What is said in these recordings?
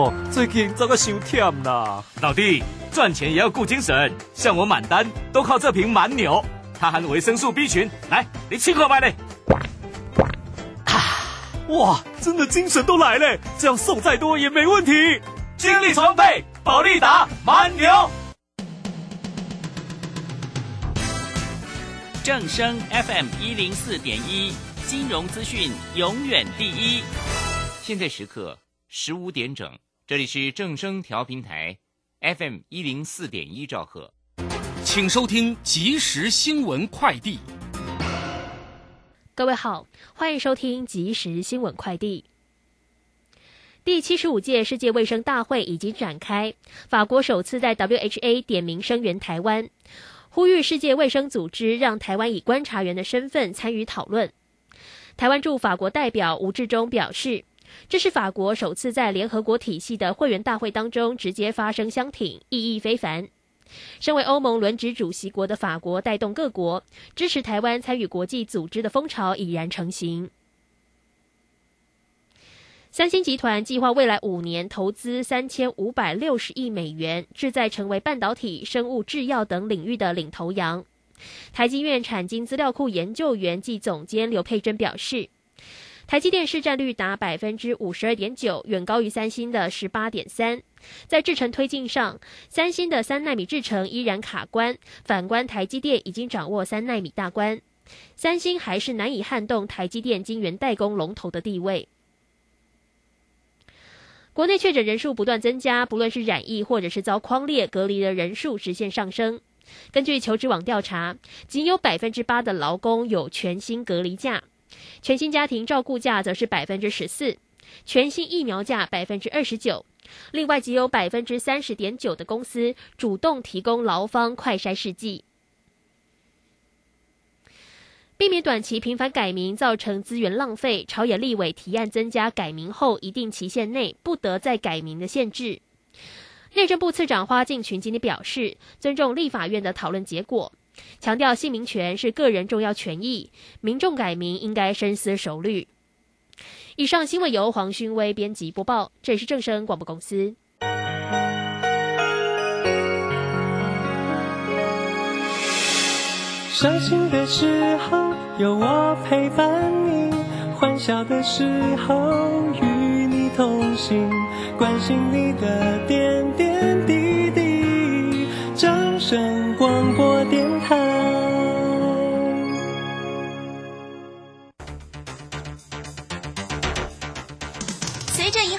哦，最近这个伤忝啦。老弟，赚钱也要顾精神，像我满单都靠这瓶蛮牛，它含维生素 B 群，来，你七块买嘞。哇，真的精神都来了，这样送再多也没问题。精力充沛，保利达蛮牛。正声 FM 一零四点一，金融资讯永远第一。现在时刻十五点整，这里是正声调频台 FM 一零四点一兆赫，请收听即时新闻快递。各位好，欢迎收听即时新闻快递。第七十五届世界卫生大会已经展开，法国首次在 WHA 点名声援台湾，呼吁世界卫生组织让台湾以观察员的身份参与讨论。台湾驻法国代表吴志忠表示，这是法国首次在联合国体系的会员大会当中直接发声相挺，意义非凡。身为欧盟轮值主席国的法国，带动各国支持台湾参与国际组织的风潮已然成型。三星集团计划未来五年投资三千五百六十亿美元，志在成为半导体、生物制药等领域的领头羊。台积院产经资料库研究员暨总监刘佩珍表示。台积电市占率达百分之五十二点九，远高于三星的十八点三。在制程推进上，三星的三纳米制程依然卡关，反观台积电已经掌握三纳米大关，三星还是难以撼动台积电晶圆代工龙头的地位。国内确诊人数不断增加，不论是染疫或者是遭框列隔离的人数直线上升。根据求职网调查，仅有百分之八的劳工有全新隔离假。全新家庭照顾价则是百分之十四，全新疫苗价百分之二十九。另外，仅有百分之三十点九的公司主动提供劳方快筛试剂，避免短期频繁改名造成资源浪费。朝野立委提案增加改名后一定期限内不得再改名的限制。内政部次长花敬群今天表示，尊重立法院的讨论结果。强调姓名权是个人重要权益，民众改名应该深思熟虑。以上新闻由黄勋威编辑播报，这里是正声广播公司。伤心的时候有我陪伴你，欢笑的时候与你同行，关心你的点点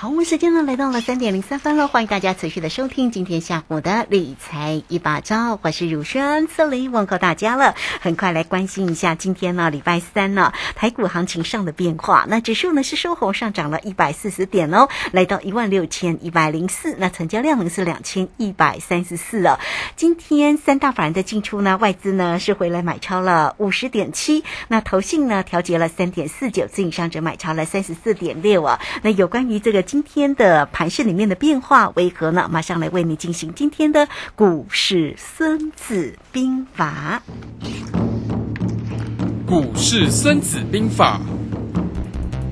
好，我们时间呢来到了三点零三分了，欢迎大家持续的收听今天下午的理财一把照，我是汝轩，这里问候大家了。很快来关心一下今天呢礼拜三呢台股行情上的变化，那指数呢是收红上涨了一百四十点哦，来到一万六千一百零四，那成交量呢是两千一百三十四了。今天三大法人的进出呢，外资呢是回来买超了五十点七，那投信呢调节了三点四九，自营商者买超了三十四点六啊。那有关于这个。今天的盘市里面的变化为何呢？马上来为你进行今天的股市孙子兵法。股市孙子兵法，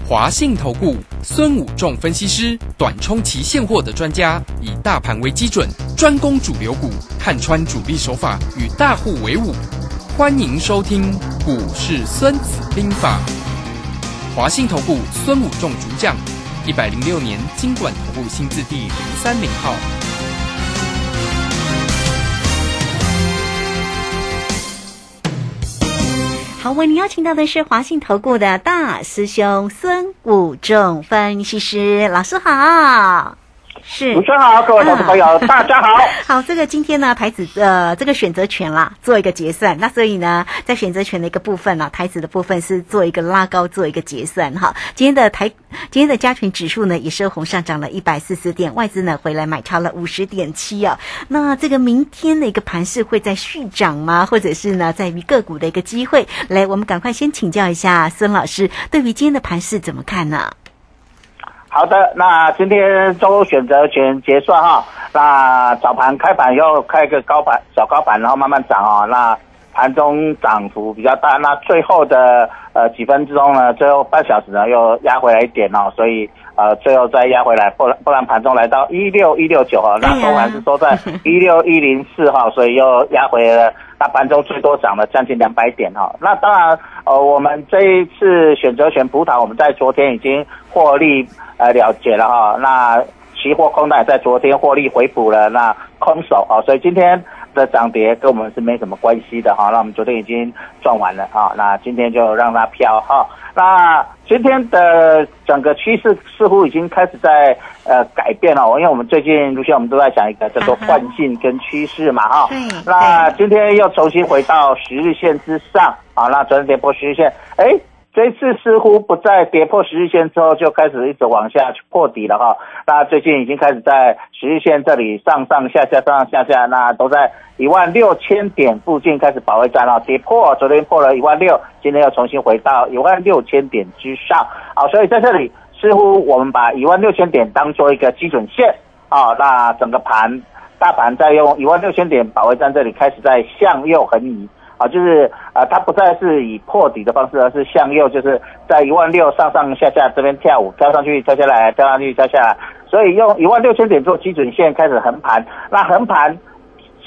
华信投顾孙武仲分析师，短冲期现货的专家，以大盘为基准，专攻主流股，看穿主力手法，与大户为伍。欢迎收听股市孙子兵法，华信投顾孙武仲主讲。一百零六年金管投顾新字第零三零号。好，为您邀请到的是华信投顾的大师兄孙武仲分析师。老师好。是，主持人好，各位投资朋友，大家好。好，这个今天呢，台子呃，这个选择权啦，做一个结算。那所以呢，在选择权的一个部分呢，台子的部分是做一个拉高，做一个结算哈。今天的台，今天的加权指数呢，也是红上涨了一百四十点，外资呢回来买超了五十点七啊。那这个明天的一个盘势会在续涨吗？或者是呢，在于个股的一个机会？来，我们赶快先请教一下孙老师，对于今天的盘势怎么看呢？好的，那今天周选择权结算哈，那早盘开盘又开个高盘小高盘，然后慢慢涨啊，那盘中涨幅比较大，那最后的呃几分钟呢，最后半小时呢又压回来一点哦，所以呃最后再压回来，不然不然盘中来到一六一六九哈，那收盘是收在 一六一零四哈，所以又压回了，那盘中最多涨了将近两百点哈，那当然呃我们这一次选择权葡萄，我们在昨天已经获利。呃，了结了哈。那期货空单在昨天获利回补了，那空手啊，所以今天的涨跌跟我们是没什么关系的哈。那我们昨天已经赚完了啊，那今天就让它飘哈。那今天的整个趋势似乎已经开始在呃改变了，因为我们最近如前我们都在讲一个叫做惯性跟趋势嘛哈。那今天又重新回到十日线之上啊，那昨天跌破十日线，哎。这次似乎不再跌破十日线之后，就开始一直往下去破底了哈。那最近已经开始在十日线这里上上下下上上下下，那都在一万六千点附近开始保卫战了。跌破，昨天破了一万六，今天又重新回到一万六千点之上。好，所以在这里似乎我们把一万六千点当做一个基准线啊。那整个盘大盘在用一万六千点保卫战这里开始在向右横移。啊，就是啊，它不再是以破底的方式，而是向右，就是在一万六上上下下这边跳舞，跳上去，跳下来，跳上去，跳下来。所以用一万六千点做基准线开始横盘，那横盘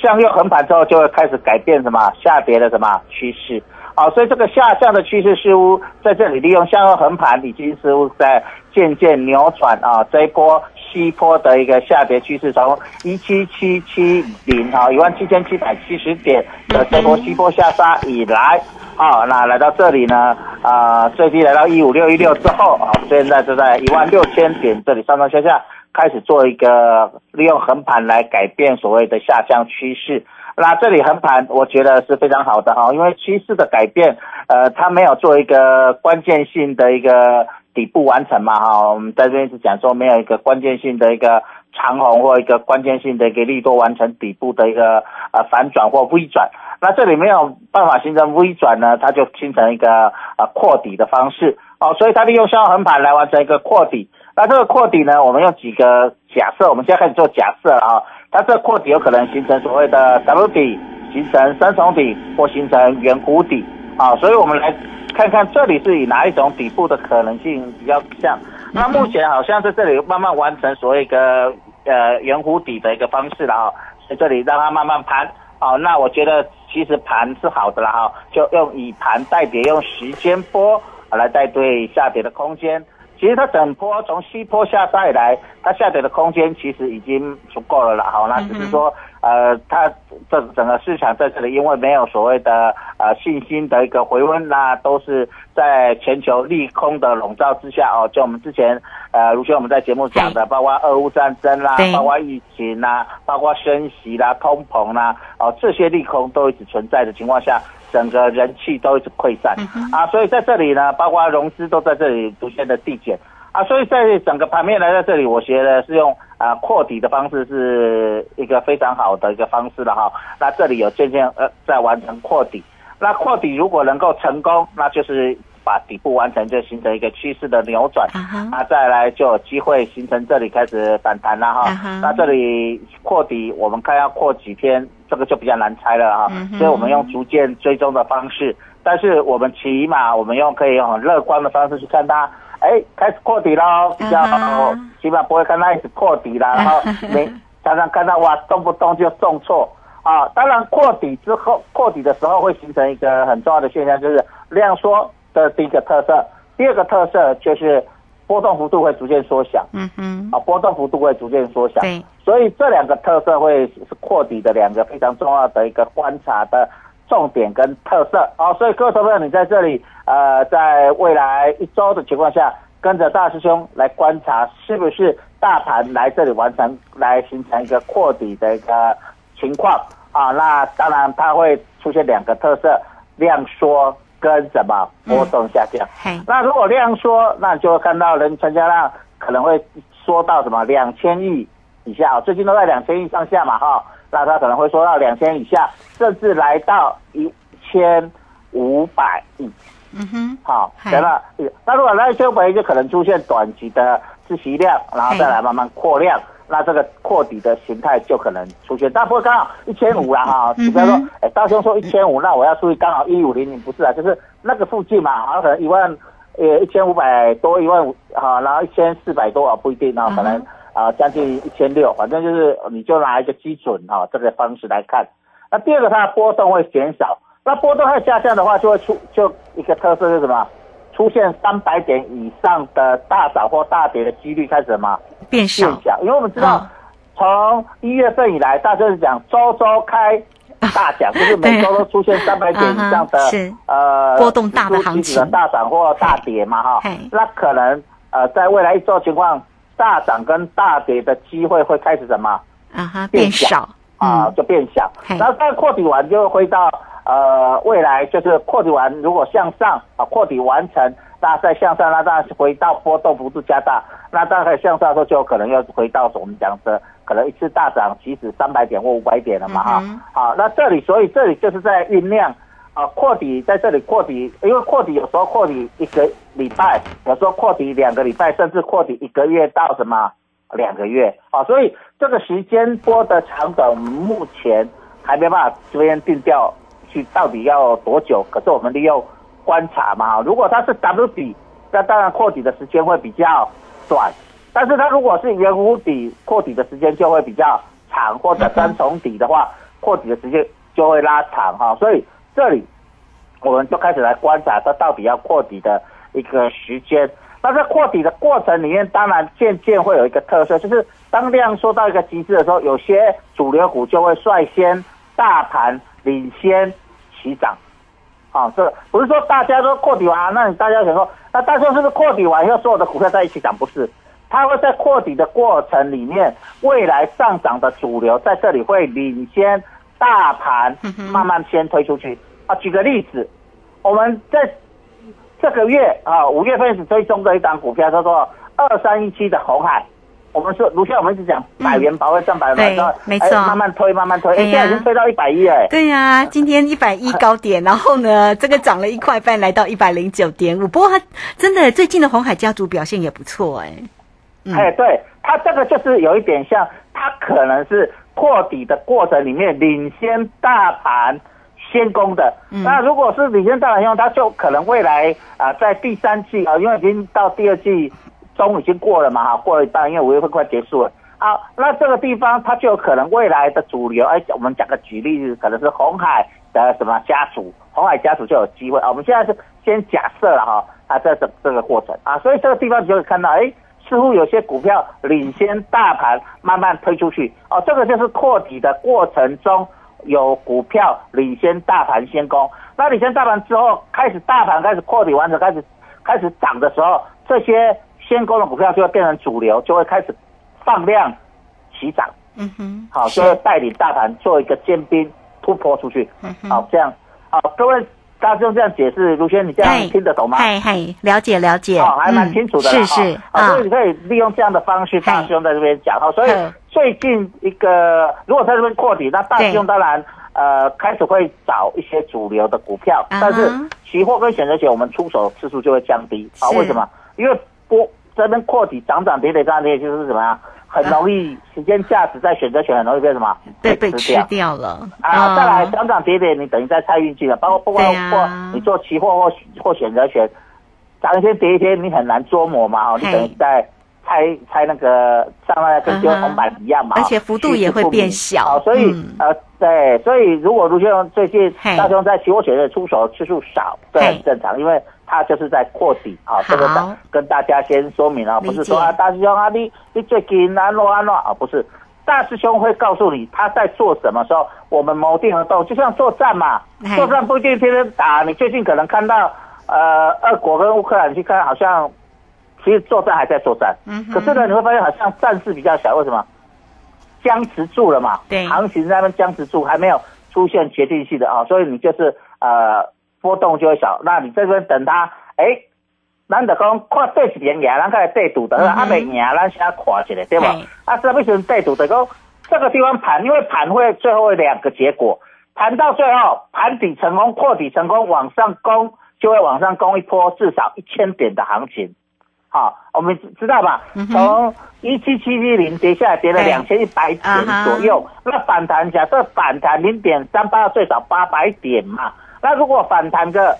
向右横盘之后，就会开始改变什么下跌的什么趋势。好，所以这个下降的趋势似乎在这里利用向右横盘，已经似乎在渐渐扭转啊这一波。西坡的一个下跌趋势，从一七七七零啊一万七千七百七十点的这波西坡下杀以来，啊，那来到这里呢，啊，最低来到一五六一六之后啊，现在就在一万六千点这里上上下下开始做一个利用横盘来改变所谓的下降趋势。那这里横盘，我觉得是非常好的哈，因为趋势的改变，呃，它没有做一个关键性的一个。底部完成嘛哈，我们在这边是讲说没有一个关键性的一个长红或一个关键性的一个利多完成底部的一个呃反转或微转，那这里没有办法形成微转呢，它就形成一个呃扩底的方式。哦，所以它利用消横盘来完成一个扩底。那这个扩底呢，我们用几个假设，我们现在开始做假设啊，它这个扩底有可能形成所谓的 W 底，形成三重底或形成圆弧底。啊，所以我们来。看看这里是以哪一种底部的可能性比较像？那目前好像在这里慢慢完成所谓一个呃圆弧底的一个方式了哈，在这里让它慢慢盘，好，那我觉得其实盘是好的了哈，就用以盘代跌，用时间波来带对下跌的空间。其实它整波从西坡下杀以来，它下跌的空间其实已经足够了了，好，那只是说。呃，它这整个市场在这里，因为没有所谓的呃信心的一个回温啦都是在全球利空的笼罩之下哦。就我们之前呃，如前我们在节目讲的，包括俄乌战争啦，包括疫情啦，包括升息啦、通膨啦，哦，这些利空都一直存在的情况下，整个人气都一直溃散啊。所以在这里呢，包括融资都在这里逐渐的递减。啊，所以在整个盘面来到这里，我觉得是用啊扩底的方式是一个非常好的一个方式了哈。那这里有渐渐呃在完成扩底，那扩底如果能够成功，那就是把底部完成，就形成一个趋势的扭转。啊，再来就有机会形成这里开始反弹了哈。那这里扩底，我们看要扩几天，这个就比较难猜了哈。所以我们用逐渐追踪的方式，但是我们起码我们用可以用很乐观的方式去看它。哎，开始破底喽，比较起码不会看到一直破底了，然后没常常看到哇动不动就重挫啊。当然破底之后，破底的时候会形成一个很重要的现象，就是量缩的第一个特色，第二个特色就是波动幅度会逐渐缩小。嗯哼，啊，波动幅度会逐渐缩小。对，所以这两个特色会是扩底的两个非常重要的一个观察的重点跟特色哦。所以各位投朋友，你在这里呃，在未来一周的情况下，跟着大师兄来观察，是不是大盘来这里完成，来形成一个扩底的一个情况啊？那当然它会出现两个特色，量缩跟什么波动下降。嘿，那如果量缩，那你就会看到人成交量可能会缩到什么两千亿以下，最近都在两千亿上下嘛哈，那它可能会缩到两千以下，甚至来到一千五百亿。嗯哼，好，嗨对了，那如果来千五百亿，就可能出现短期的自息量，然后再来慢慢扩量。那这个扩底的形态就可能出现，但不过刚好一千五啦哈，嗯你不要说，哎，大兄说一千五，那我要注意刚好一五零零，不是啊，就是那个附近嘛，好像可能一万，呃，一千五百多，一万五，好，然后一千四百多啊，不一定啊，可能啊将近一千六，反正就是你就拿一个基准啊这个方式来看。那第二个，它的波动会减少，那波动会下降的话，就会出就一个特色是什么？出现三百点以上的大涨或大跌的几率开始什么？变少。变，小，因为我们知道，从一月份以来，大家是讲周周开大奖，就是每周都出现三百点以上的啊呃波动大的行情。大涨或大跌嘛哈，那可能呃在未来一周情况，大涨跟大跌的机会会开始什么？啊哈，变小，啊，嗯就变小嘿。然后再扩底完就会回到呃未来就是扩底完，如果向上啊扩底完成，那再向上，那当然回到波动幅度加大，那大概向上的时候就有可能要回到我们讲的可能一次大涨，起止三百点或五百点了嘛哈。好，那这里所以这里就是在酝酿。啊，扩底在这里扩底，因为扩底有时候扩底一个礼拜，有时候扩底两个礼拜，甚至扩底一个月到什么两个月啊，所以这个时间波的长短，目前还没办法这边定调去到底要多久。可是我们利用观察嘛，如果它是 W 底，那当然扩底的时间会比较短；但是它如果是圆弧底，扩底的时间就会比较长，或者三重底的话，扩底的时间就会拉长哈。所以这里我们就开始来观察它到底要扩底的一个时间。那在扩底的过程里面，当然渐渐会有一个特色，就是当量缩到一个极致的时候，有些主流股就会率先大盘领先起涨。啊，这不是说大家都扩底完，那你大家想说，那大家是不是扩底完以后所有的股票在一起涨？不是，它会在扩底的过程里面，未来上涨的主流在这里会领先大盘慢慢先推出去。啊，举个例子，我们在这个月啊，五月份是追踪的一档股票叫做二三一七的红海。我们说，如下我们一直讲百元保卫战百元对保卫，没错哎慢慢推，慢慢推，哎，现在已经推到一百一了，哎。对呀、今天一百一高点，然后呢，这个涨了一块半，来到一百零九点五。不过它真的最近的红海家族表现也不错哎。嗯哎，对，它这个就是有一点像，它可能是扩底的过程里面领先大盘先攻的。嗯那如果是领先大盘用，它就可能未来啊、在第三季啊、因为已经到第二季中已经过了嘛，哈，过了一半，因为五月份快结束了。啊，那这个地方它就有可能未来的主流，哎，我们讲个举例子，可能是红海的什么家族，红海家族就有机会啊。我们现在是先假设了哈，啊，这这这个过程啊，所以这个地方你就会看到，哎，似乎有些股票领先大盘慢慢推出去。哦，这个就是扩底的过程中有股票领先大盘先攻，那领先大盘之后，开始大盘开始扩底完成，开始开始涨的时候，这些先攻的股票就会变成主流，就会开始放量起涨，嗯哼，好，就会带领大盘做一个尖兵突破出去，嗯哼好，这样，好，各位大家用这样解释，卢轩，你这样嗨听得懂吗？嗨嗨，了解了解，哦，还蛮清楚的、嗯是是啊，啊所以，你可以利用这样的方式，大师兄在这边讲哈。所以嗯最近一个，如果在这边扩底，那大师兄当然呃开始会找一些主流的股票，但是期货跟选择权我们出手次数就会降低啊。哦为什么？因为波这边扩底涨涨跌跌涨涨跌跌就是什么呀？很容易时间价值在选择权很容易被什么？被，被吃吃掉。掉了啊，再来涨涨跌跌，你等于在猜运气了。包括不管或你做期货或或选择权，涨一天跌一天，你很难捉摸嘛。哦，你等于在猜猜那个上那跟丢嗯哼红板一样嘛。而且幅度也会变小好，所以嗯呃，对，所以如果卢先生最近嘿大雄在期货选择出手次数少，这很正常，因为他就是在扩底啊。这个好跟大家先说明啊，不是说啊，大师兄啊，你你最近安诺安诺啊，不是。大师兄会告诉你他在做什么时候，我们谋定而动，就像作战嘛，哎作战不一定天天打。你最近可能看到，呃，俄国跟乌克兰去看，好像其实作战还在作战，嗯可是呢，你会发现好像战事比较小，为什么？僵持住了嘛，对行情在那边僵持住，还没有出现决定性的啊，所以你就是呃波动就会小。那你这边等它，哎，咱就讲看对一边赢，咱开始对赌的，嗯哼啊没赢，咱先看一下，对吧嘿？啊，这为什么对赌的？讲这个地方盘，因为盘会最后会两个结果，盘到最后盘底成功，破底成功，往上攻就会往上攻一波，至少一千点的行情。好，我们知道吧？从一七七一零跌下来，跌了对两千一百点左右。那反弹，假设反弹零点三八，最少八百点嘛。那如果反弹个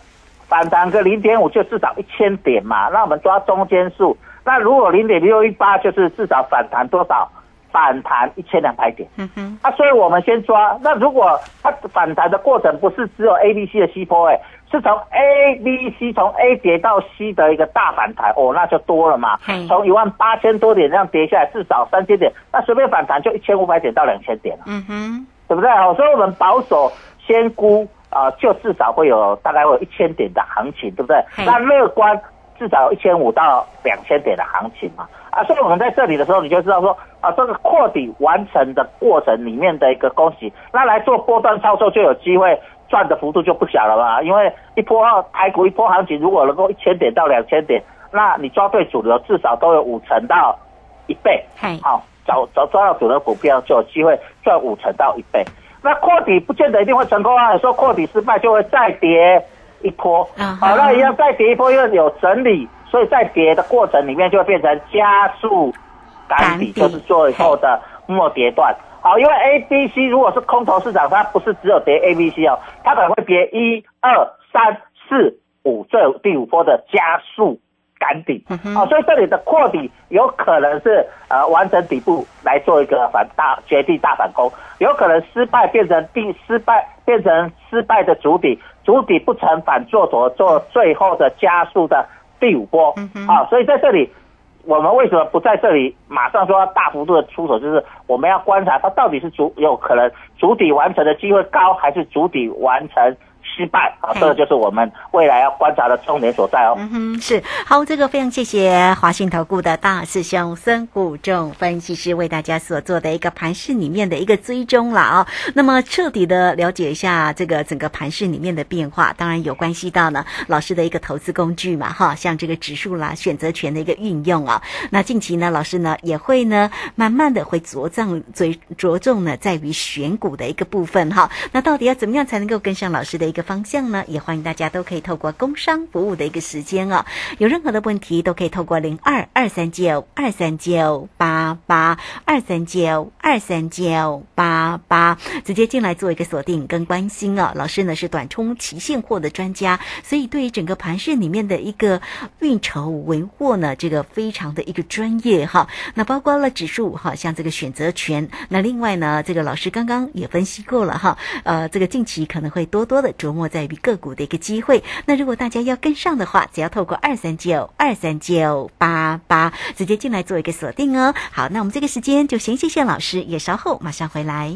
反弹个零点五，就至少一千点嘛。那我们抓中间数。那如果零点六一八，就是至少反弹多少？反弹一千两百点。嗯哼，啊，所以我们先抓。那如果它反弹的过程不是只有 A、B、C 的西坡，哎，是从 A、B、C 从 A 跌到 C 的一个大反弹，哦，那就多了嘛嘿。从一万八千多点这样跌下来，至少三千点，那随便反弹就一千五百点到两千点了，嗯哼，对不对？哦，所以我们保守先估啊、就至少会有大概会有一千点的行情，对不对？那乐观至少有一千五到两千点的行情嘛。啊，所以我们在这里的时候，你就知道说啊，这个扩底完成的过程里面的一个恭喜，那来做波段操作就有机会赚的幅度就不小了吧。因为一波台股一波行情，如果能够一千点到两千点，那你抓对主流，至少都有五成到一倍。嘿，好，找找抓到主流股票就有机会赚五成到一倍。那扩底不见得一定会成功啊，有时候扩底失败就会再跌一波。好，那一样再跌一波，因为有整理，所以在跌的过程里面就会变成加速赶底就是最后的末跌段。好，因为 A、B、C 如果是空头市场，它不是只有跌 A、B、C 哦，它可能会跌一二三四五这第五波的加速赶底。嗯哼好，所以这里的扩底有可能是呃完成底部来做一个反大绝地大反攻，有可能失败变成第失败变成失败的主底，主底不成反做多做最后的加速的第五波。啊，所以在这里。我们为什么不在这里马上说要大幅度的出手？就是我们要观察它到底是主有可能主底完成的机会高，还是主底完成失败？啊，这个就是我们未来要观察的重点所在哦。嗯哼，是好，这个非常谢谢华信投顾的大师兄孙谷仲分析师为大家所做的一个盘市里面的一个追踪了啊、那么彻底的了解一下这个整个盘市里面的变化，当然有关系到呢老师的一个投资工具嘛哈，像这个指数啦、选择权的一个运用啊。那近期呢，老师呢也会呢慢慢的会着重着着重呢在于选股的一个部分哈。那到底要怎么样才能够跟上老师的一个方向呢？也欢迎大家都可以透过工商服务的一个时间啊，有任何的问题都可以透过零二二三九二三九八八二三九二三九八八直接进来做一个锁定跟关心啊。老师呢是短冲期现货的专家，所以对于整个盘市里面的一个运筹帷幄呢，这个非常的一个专业哈。那包括了指数哈，像这个选择权，那另外呢，这个老师刚刚也分析过了哈，呃，这个近期可能会多多的琢磨在于个股的一个机会。那如果大家要跟上的话，只要透过二三九二三九八八直接进来做一个锁定哦。好，那我们这个时间就先谢谢老师，也稍后马上回来。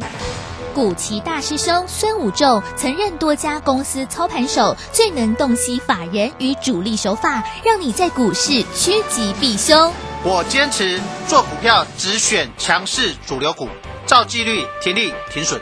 古奇大师兄孙武仲曾任多家公司操盘手，最能洞悉法人与主力手法，让你在股市趋吉避凶。我坚持做股票只选强势主流股，照纪律停利停损。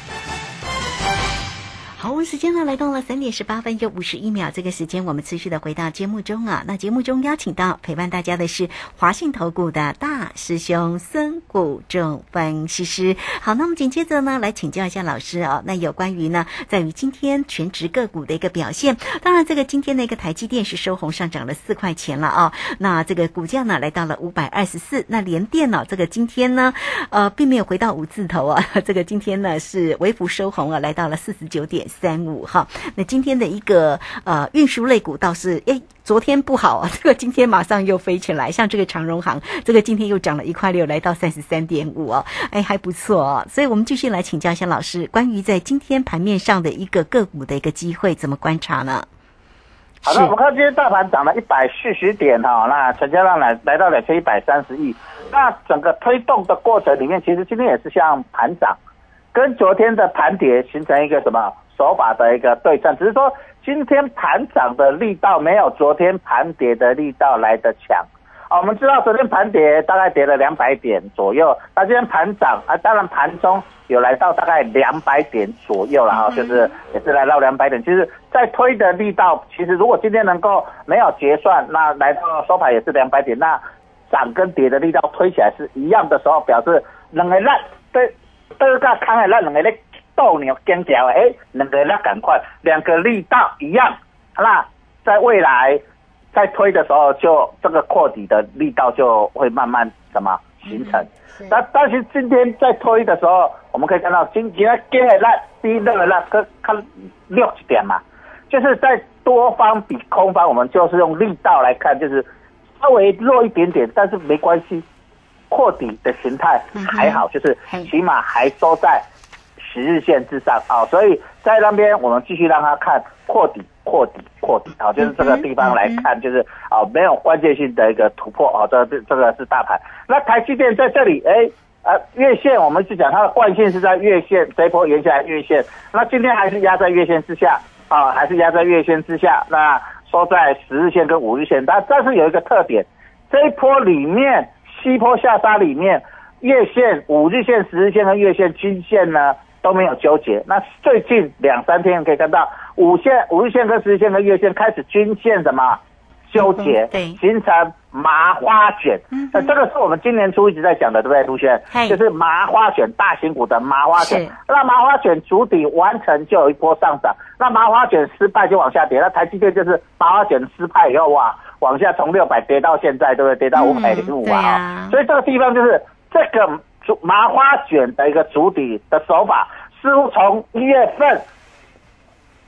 好，我们时间呢来到了三点十八分又五十一秒，这个时间我们持续的回到节目中啊。那节目中邀请到陪伴大家的是华信投顾的大师兄孙谷仲分析师。好，那么紧接着呢来请教一下老师哦，那有关于呢在于今天全职个股的一个表现。当然，这个今天的一个台积电是收红上涨了四块钱了啊、那这个股价呢来到了五百二十四。那联电呢、这个今天呢呃并没有回到五字头啊，这个今天呢是微幅收红啊，来到了四十九点。三五哈。那今天的一个呃运输类股倒是诶。昨天不好啊，这个今天马上又飞起来，像这个长荣行，这个今天又涨了一块六，来到三十三点五哦，哎还不错哦。所以我们继续来请教一下老师，关于在今天盘面上的一个个股的一个机会，怎么观察呢？好的，我们看今天大盘涨了一百四十点哈，那成交量来来到两千一百三十亿，那整个推动的过程里面，其实今天也是像盘涨，跟昨天的盘跌形成一个什么手法的一个对称，只是说。今天盘涨的力道没有昨天盘跌的力道来得强啊！我们知道昨天盘跌大概跌了两百点左右，那今天盘涨啊，当然盘中有来到大概两百点左右了啊，就是也是来到两百点。其实，在推的力道，其实如果今天能够没有结算，那来到收盘也是两百点，那涨跟跌的力道推起来是一样的时候，表示两个烂对对个看的那两个咧。斗牛跟脚哎，两个那赶快，两个力道一样，那在未来在推的时候，就这个扩底的力道就会慢慢什么形成。那但是今天在推的时候，我们可以看到今今天跟那低那那个看六十点嘛，就是在多方比空方，我们就是用力道来看，就是稍微弱一点点，但是没关系，扩底的形态还好，就是起码还收在。十日线之上。啊，所以在那边我们继续让他看扩底、扩底、扩底啊，就是这个地方来看，就是啊没有关键性的一个突破啊，这这这个是大盘。那台积电在这里，哎呃月线我们是讲它的惯性是在月线这一波沿下来月线，那今天还是压在月线之下啊，还是压在月线之下，那收在十日线跟五日线，但但是有一个特点，这一波里面西坡下杀里面月线、五日线、十日线跟月线均线呢。都没有纠结。那最近两三天可以看到，五线、五日线跟十日线跟月线开始均线什么纠结，对，形成麻花卷。那这个是我们今年初一直在讲的，对不对，卢轩？就是麻花卷，大型股的麻花卷。那麻花卷主底完成就有一波上涨，那麻花卷失败就往下跌。那台积电就是麻花卷失败以后哇，往下从六百跌到现在，对不对？跌到五百零五啊。所以这个地方就是这个主。麻花卷的一个主底的手法，似乎从一月份，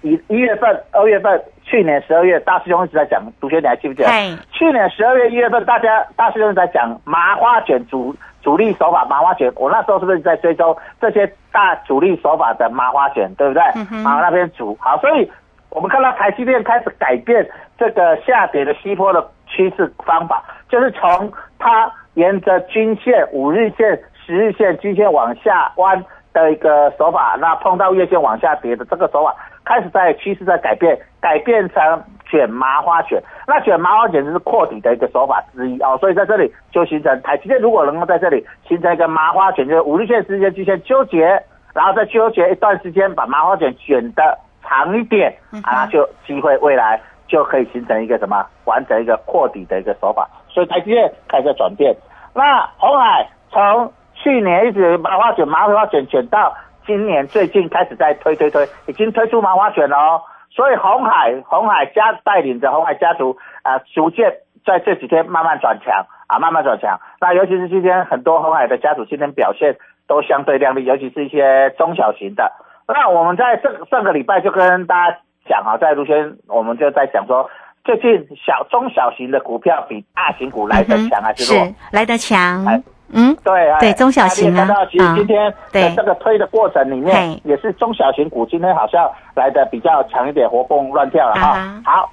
一一月份、二月份，去年十二月，大师兄一直在讲，同学你还记不记得？去年十二月、一月份，大家大师兄在讲麻花卷主主力手法，麻花卷，我那时候是不是在追踪这些大主力手法的麻花卷，对不对？啊，那边主好，所以我们看到台积电开始改变这个下跌的西坡的趋势方法，就是从它沿着均线五日线。十日线均线往下弯的一个手法，那碰到月线往下跌的这个手法，开始在趋势在改变，改变成卷麻花卷。那卷麻花卷就是扩底的一个手法之一哦，所以在这里就形成台积电如果能够在这里形成一个麻花卷，就是五日线、十日线均线纠结，然后再纠结一段时间，把麻花卷卷的长一点啊，就机会未来就可以形成一个什么完成一个扩底的一个手法。所以台积电开始转变，那红海从去年一直麻花卷、麻花卷卷到今年最近开始在推推推，已经推出麻花卷了哦。所以红海红海家带领着红海家族啊，逐渐在这几天慢慢转强啊，慢慢转强。那尤其是今天很多红海的家族今天表现都相对亮丽，尤其是一些中小型的。那我们在这上个礼拜就跟大家讲啊，在卢轩我们就在讲说，最近小中小型的股票比大型股来得强还是弱？是来得强。嗯，对啊，对中小型啊，其实今天的这个推的过程里面，也是中小型股今天好像来的比较强一点，活蹦乱跳了哈。好，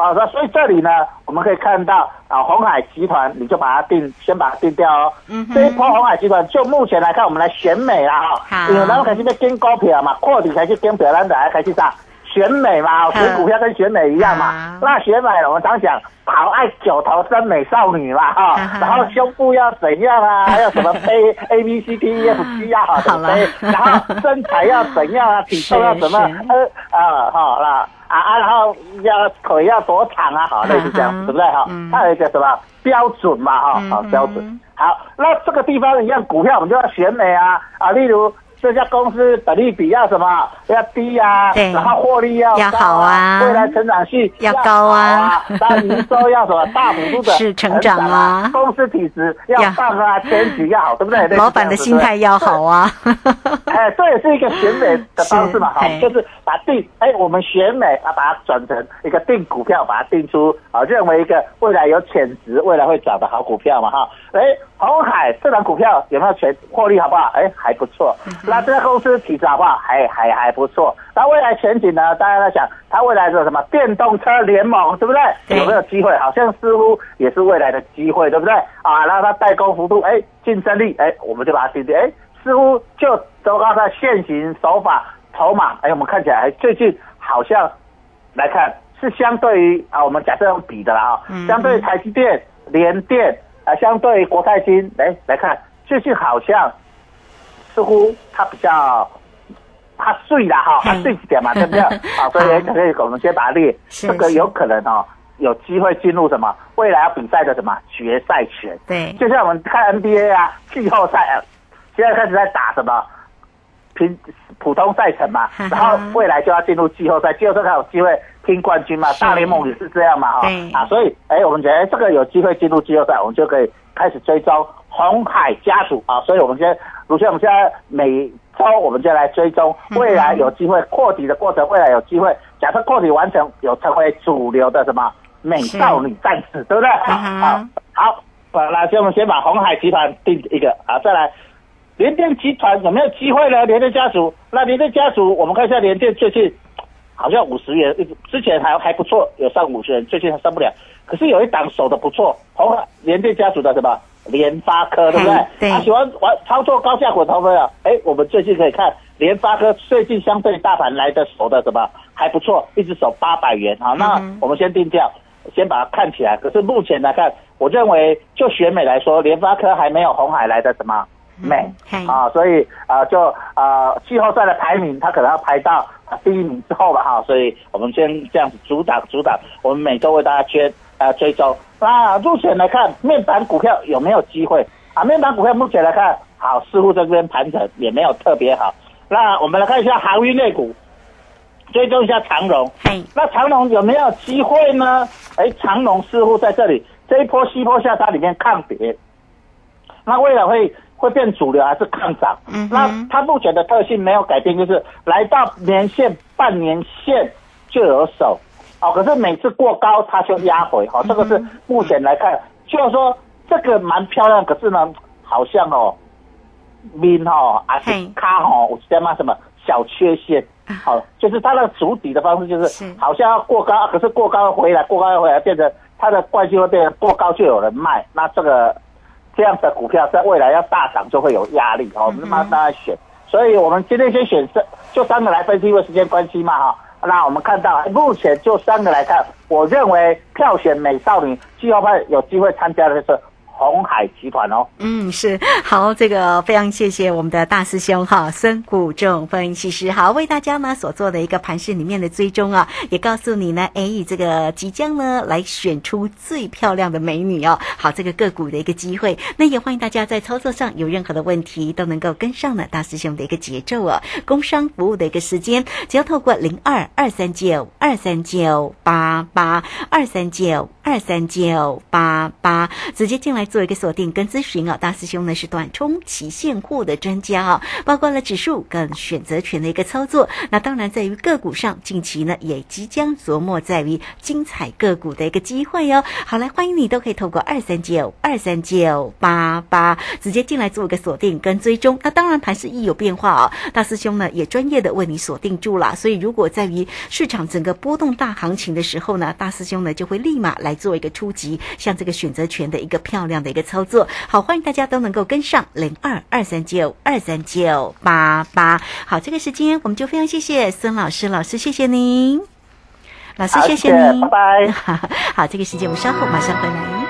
好的，所以这里呢，我们可以看到啊，红海集团，你就把它定，先把它定掉哦。嗯，这一波红海集团，就目前来看，我们来选美了哈，因为咱们开始在跟股票嘛，扩底开始跟表，咱就来开始啥。选美嘛，选股票跟选美一样嘛。那选美，我们常讲，好爱九头身美少女嘛，哈。然后胸部要怎样啊？还有什么 A A B C D E F G 啊好的背，然后身材要怎样啊？体重要怎么？呃啊，好啦啊啊，然后要腿要多长啊？好，类似这样，对不对？哈，它有一个什么标准嘛？哈，好标准。好，那这个地方一样，股票我们就要选美啊啊，例如。这家公司本利比要什么要低啊，对然后获利要要高好啊未来成长性要高啊啊，那营收要什么大幅度的是成长啊公司体质要要棒啊，前景要好，对不对？老板的心态要好。啊，哎，这也是一个选美的方式嘛，哈，就是把定，哎，我们选美啊，把它转成一个定股票，把它定出啊，认为一个未来有潜值、未来会涨的好股票嘛，哈。哎，红海这档股票有没有全获利好不好？哎，还不错。那这家公司体质好不好？还还还不错。那未来前景呢？大家在想，它未来是什么电动车联盟，对不对？对有没有机会？好像似乎也是未来的机会，对不对？啊，然后它代工幅度，哎，竞争力，哎，我们就把它定定，哎，似乎就都靠它现行手法筹码，哎，我们看起来最近好像来看是相对于啊，我们假设用比的啦啊，嗯相对于台积电、联电啊，相对于国泰金，哎，来看最近好像似乎它比较。它碎了哈，它嘿碎一点嘛，对不对？好，所以可以我们先把它列，这个有可能哦，有机会进入什么未来要比赛的什么决赛权。对，就像我们看 NBA 啊，季后赛啊，现在开始在打什么？平普通赛程嘛，然后未来就要进入季后赛，季后赛才有机会拼冠军嘛，大联盟也是这样嘛，哈。对。啊，所以哎，我们觉得哎这个有机会进入季后赛，我们就可以开始追踪红海家族。啊，所以我们现在，如现我们现在每周我们就来追踪未来有机会扩底的过程，未来有机会，假设扩底完成，有成为主流的什么美少女战士，对不对？好，好，好，那先我们先把红海集团定一个。啊，再来联电集团有没有机会呢？联电家族，那联电家族，我们看一下联电最近好像五十元，之前还还不错，有上五十元，最近还上不了。可是有一档守的不错，红海联电家族的什么联发科，对不对嗯？对他喜欢玩操作高价股投资啊。哎，我们最近可以看联发科最近相对大盘来的守的什么还不错，一直守八百元。好，那我们先定调，先把它看起来。可是目前来看，我认为就选美来说，联发科还没有红海来的什么美嘿啊，所以啊、就啊季后赛的排名，它可能要排到啊第一名之后吧哈，所以我们先这样子阻挡阻挡，我们每周为大家捐呃追踪。那目前来看，面板股票有没有机会啊？面板股票目前来看，好，似乎这边盘整也没有特别好。那我们来看一下航运类股，追踪一下长荣。嘿，那长荣有没有机会呢？哎，长荣似乎在这里这一波西坡下杀里面抗跌，那未来会会变主流还是抗涨？嗯那它目前的特性没有改变，就是来到年线、半年线就有手，哦，可是每次过高它就压回，哦，这个是目前来看，就是说这个蛮漂亮，可是呢，好像哦，面哦还是嘿。卡哦，有些嘛什么小缺陷。好，就是它的主底的方式，就是。是好像要过高，可是过高回来，过高又回来，变成它的惯性会变成过高就有人卖，那这个这样的股票在未来要大涨就会有压力哦，我们慢慢选。所以我们今天先选这，就三个来分析，因为时间关系嘛哈。那我们看到目前就三个来看，我认为票选美少女季后赛有机会参加的就是红海集团哦。嗯，是。好，这个非常谢谢我们的大师兄哈，孙谷仲分析师，好为大家呢所做的一个盘市里面的追踪啊，也告诉你呢，哎，这个即将呢来选出最漂亮的美女哦，好这个个股的一个机会，那也欢迎大家在操作上有任何的问题都能够跟上呢大师兄的一个节奏哦，工商服务的一个时间，只要透过零二二三九二三九八八二三九二三九八八直接进来做一个锁定跟咨询啊。大师兄呢是短冲期现货的专家啊，包括了指数跟选择权的一个操作。那当然在于个股上，近期呢也即将琢磨在于精彩个股的一个机会哦。好，来欢迎你都可以透过二三九二三九八八直接进来做一个锁定跟追踪。那当然盘势一有变化啊，大师兄呢也专业的为你锁定住了。所以如果在于市场整个波动大行情的时候呢，大师兄呢就会立马来做一个出击，像这个选择权的一个漂亮的一个操作。好，欢迎大家都能够跟上零二二三九二三九八八。好，这个时间我们就非常谢谢孙老师，老师谢谢您，老师谢谢谢您，拜拜。好，这个时间我们稍后马上回来。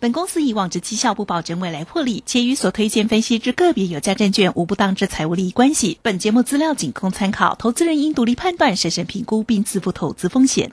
本公司以往之绩效不保证未来获利，且与所推荐分析之个别有价证券无不当之财务利益关系。本节目资料仅供参考，投资人应独立判断、审慎评估并自负投资风险。